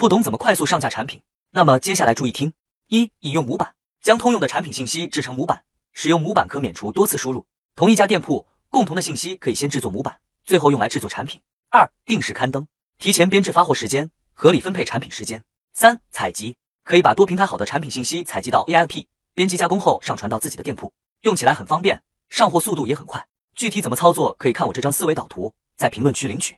不懂怎么快速上架产品？那么接下来注意听：一、引用模板，将通用的产品信息制成模板，使用模板可免除多次输入。同一家店铺共同的信息可以先制作模板，最后用来制作产品。二、定时刊登，提前编制发货时间，合理分配产品时间。三、采集，可以把多平台好的产品信息采集到 AIP，编辑加工后上传到自己的店铺，用起来很方便，上货速度也很快。具体怎么操作，可以看我这张思维导图，在评论区领取。